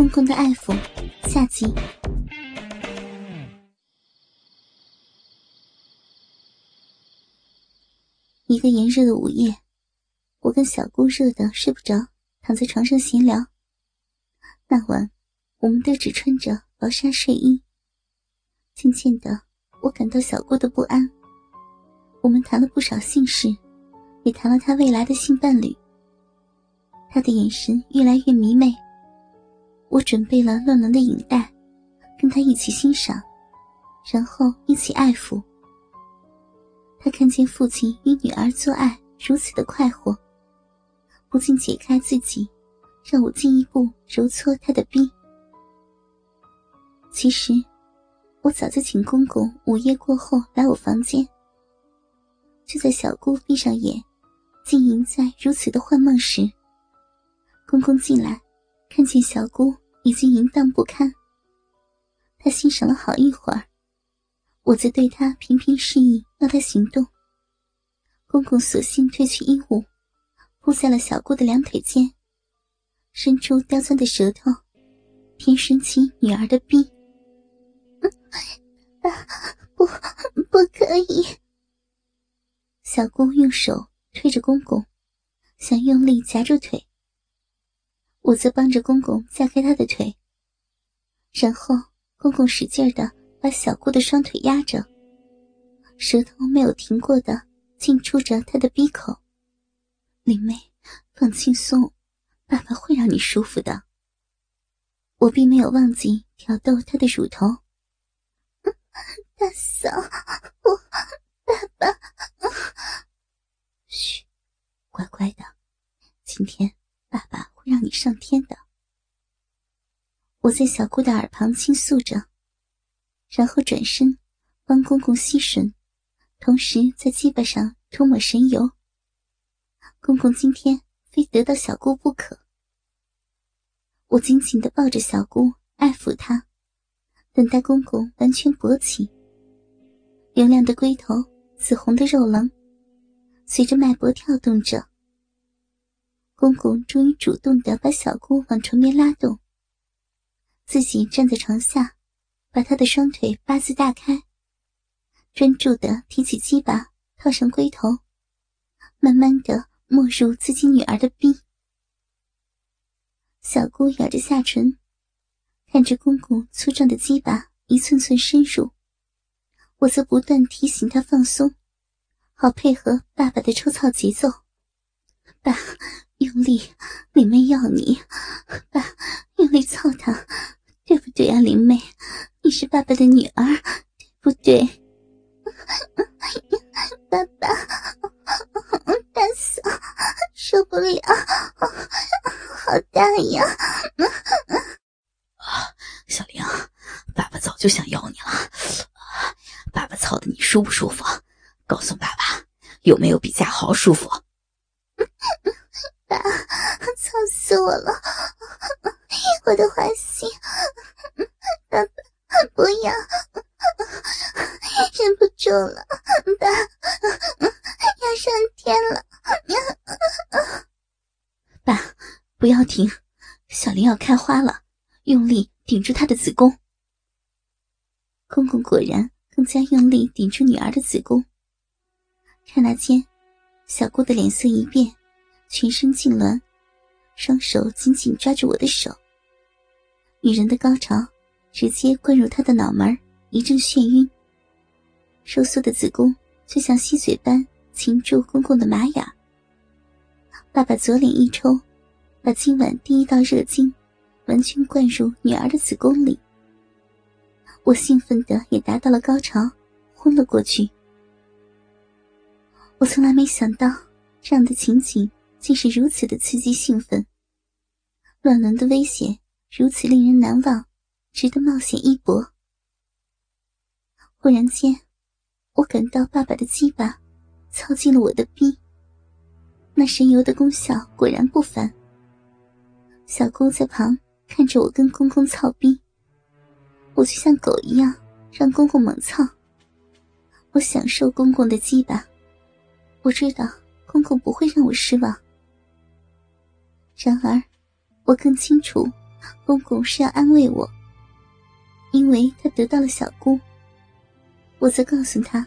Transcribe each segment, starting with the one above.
公公的爱抚，下集。一个炎热的午夜，我跟小姑热得睡不着，躺在床上闲聊。那晚，我们都只穿着薄纱睡衣。渐渐的，我感到小姑的不安。我们谈了不少性事，也谈了她未来的性伴侣。她的眼神越来越迷妹。我准备了乱伦的影带，跟他一起欣赏，然后一起爱抚。他看见父亲与女儿做爱如此的快活，不禁解开自己，让我进一步揉搓他的臂。其实，我早就请公公午夜过后来我房间。就在小姑闭上眼，浸淫在如此的幻梦时，公公进来。看见小姑已经淫荡不堪，他欣赏了好一会儿，我则对他频频示意要他行动。公公索性褪去衣物，扑在了小姑的两腿间，伸出刁钻的舌头，偏伸起女儿的臂。啊不，不可以！小姑用手推着公公，想用力夹住腿。我则帮着公公架开他的腿，然后公公使劲的把小姑的双腿压着，舌头没有停过的进出着他的鼻口。林妹，放轻松，爸爸会让你舒服的。我并没有忘记挑逗他的乳头。大嫂，我爸爸，嘘，乖乖的，今天。爸爸会让你上天的。我在小姑的耳旁倾诉着，然后转身帮公公吸吮，同时在鸡巴上涂抹神油。公公今天非得到小姑不可。我紧紧的抱着小姑，爱抚她，等待公公完全勃起。油亮的龟头，紫红的肉棱，随着脉搏跳动着。公公终于主动的把小姑往床边拉动，自己站在床下，把她的双腿八字大开，专注的提起鸡巴，套上龟头，慢慢的没入自己女儿的逼。小姑咬着下唇，看着公公粗壮的鸡巴一寸寸深入，我则不断提醒她放松，好配合爸爸的抽操节奏。爸。用力，林妹要你，爸，用力操她，对不对啊，林妹？你是爸爸的女儿，对不对？爸爸，大嫂，受不了，好大呀！啊，小玲，爸爸早就想要你了。爸爸操的你舒不舒服？告诉爸爸，有没有比家豪舒服？爸，操死我了！我的花心，爸爸不要，忍不住了，爸要上天了！爸，不要停，小林要开花了，用力顶住她的子宫。公公果然更加用力顶住女儿的子宫，刹那间，小姑的脸色一变。全身痉挛，双手紧紧抓住我的手。女人的高潮直接灌入她的脑门，一阵眩晕。收缩的子宫就像吸嘴般擒住公公的玛雅。爸爸左脸一抽，把今晚第一道热精完全灌入女儿的子宫里。我兴奋的也达到了高潮，昏了过去。我从来没想到这样的情景。竟是如此的刺激兴奋，乱伦的危险如此令人难忘，值得冒险一搏。忽然间，我感到爸爸的鸡巴操进了我的逼，那神油的功效果然不凡。小姑在旁看着我跟公公操逼，我就像狗一样让公公猛操。我享受公公的鸡巴，我知道公公不会让我失望。然而，我更清楚公公是要安慰我，因为他得到了小姑。我则告诉他，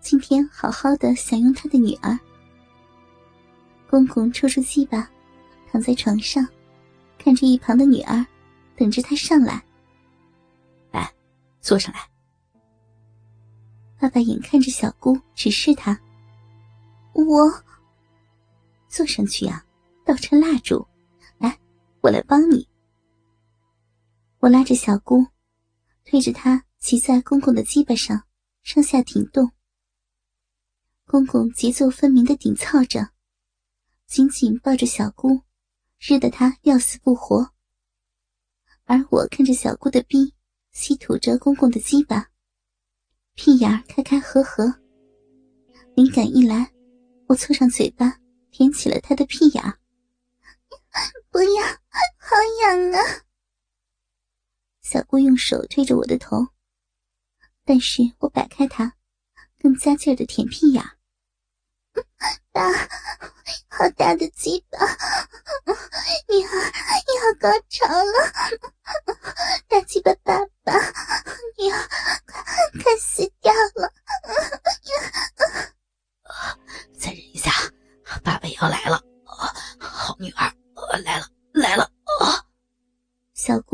今天好好的享用他的女儿。公公抽出鸡巴，躺在床上，看着一旁的女儿，等着他上来。来，坐上来。爸爸眼看着小姑，指示他：“我坐上去呀，倒成蜡烛。来，我来帮你。”我拉着小姑，推着她。骑在公公的鸡巴上，上下停动。公公节奏分明的顶操着，紧紧抱着小姑，热得她要死不活。而我看着小姑的逼，吸吐着公公的鸡巴，屁眼开开合合。灵感一来，我凑上嘴巴舔起了他的屁眼。不要，好痒啊！小姑用手推着我的头。但是我摆开他，更加劲儿的舔屁眼。大，好大的鸡巴！女儿要高潮了，大鸡巴爸爸，女儿快快死掉了！再忍一下，爸爸要来了。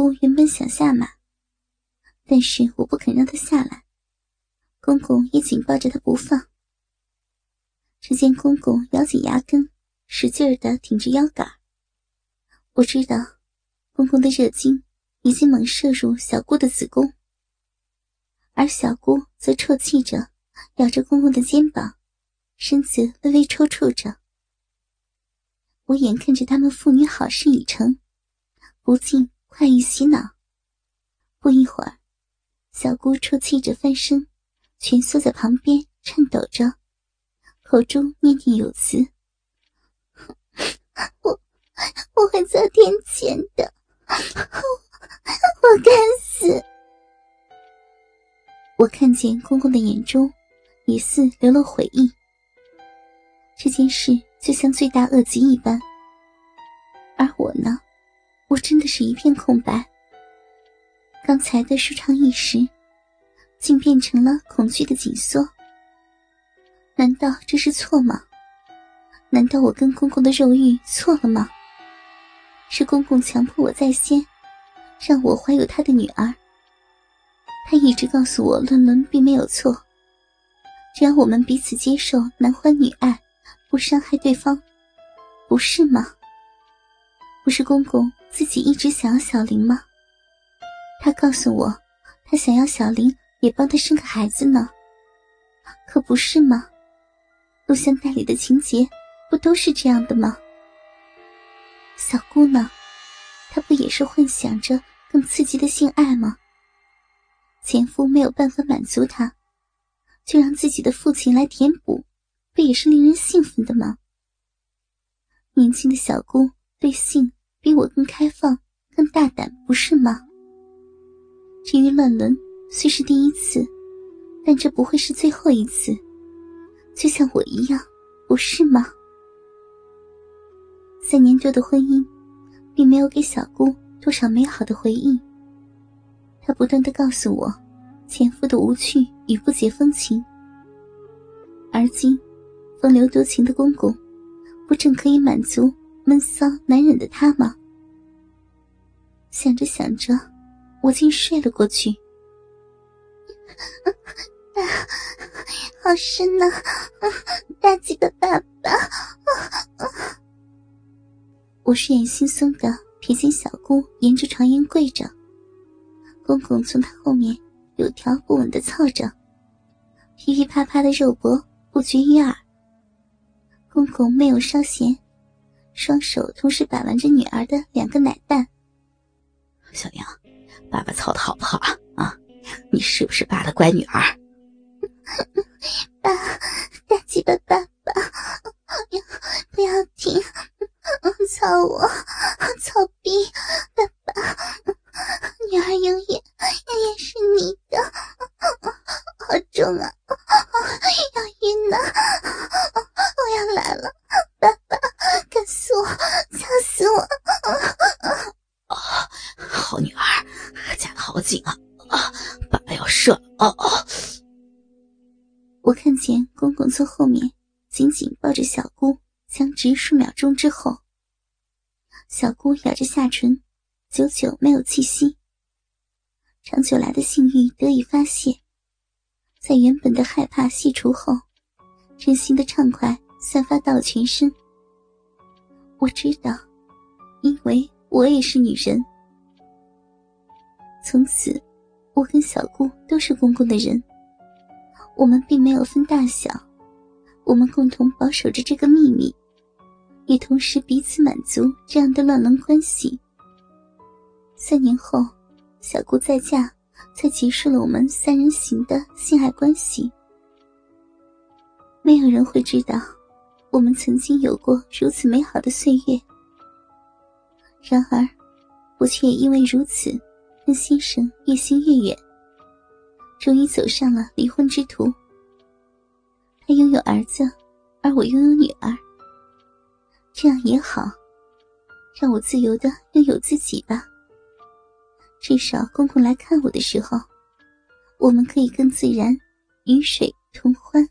我原本想下马，但是我不肯让他下来。公公也紧抱着他不放。只见公公咬紧牙根，使劲儿的挺着腰杆。我知道，公公的热精已经猛射入小姑的子宫，而小姑则啜泣着，咬着公公的肩膀，身子微微抽搐着。我眼看着他们父女好事已成，不禁快意洗脑。不一会儿，小姑啜泣着翻身。蜷缩在旁边，颤抖着，口中念念有词：“我我会遭天谴的，我我该死。”我看见公公的眼中，疑似流了悔意。这件事就像罪大恶极一般，而我呢，我真的是一片空白。刚才的舒畅一时。竟变成了恐惧的紧缩。难道这是错吗？难道我跟公公的肉欲错了吗？是公公强迫我在先，让我怀有他的女儿。他一直告诉我，伦伦并没有错，只要我们彼此接受，男欢女爱，不伤害对方，不是吗？不是公公自己一直想要小林吗？他告诉我，他想要小林。也帮他生个孩子呢，可不是吗？录像带里的情节不都是这样的吗？小姑呢？她不也是幻想着更刺激的性爱吗？前夫没有办法满足她，就让自己的父亲来填补，不也是令人兴奋的吗？年轻的小姑对性比我更开放、更大胆，不是吗？至于乱伦。虽是第一次，但这不会是最后一次，就像我一样，不是吗？三年多的婚姻，并没有给小姑多少美好的回忆。她不断的告诉我，前夫的无趣与不解风情。而今，风流多情的公公，不正可以满足闷骚难忍的她吗？想着想着，我竟睡了过去。啊，好深呐！大鸡巴爸爸，我睡眼惺忪的瞥见小姑沿着床沿跪着，公公从她后面有条不紊的操着，噼噼啪啪的肉搏不绝于耳。公公没有稍闲，双手同时把玩着女儿的两个奶蛋。小娘，爸爸操的好不好啊？啊！你是不是爸的乖女儿？爸，大鸡巴爸啊啊！我看见公公从后面紧紧抱着小姑，僵直数秒钟之后，小姑咬着下唇，久久没有气息。长久来的性欲得以发泄，在原本的害怕剔除后，真心的畅快散发到了全身。我知道，因为我也是女人。从此，我跟小姑都是公公的人。我们并没有分大小，我们共同保守着这个秘密，也同时彼此满足这样的乱伦关系。三年后，小姑再嫁，才结束了我们三人行的性爱关系。没有人会知道。我们曾经有过如此美好的岁月，然而，我却也因为如此，跟先生越行越远，终于走上了离婚之途。他拥有儿子，而我拥有女儿，这样也好，让我自由的拥有自己吧。至少公公来看我的时候，我们可以更自然，与水同欢。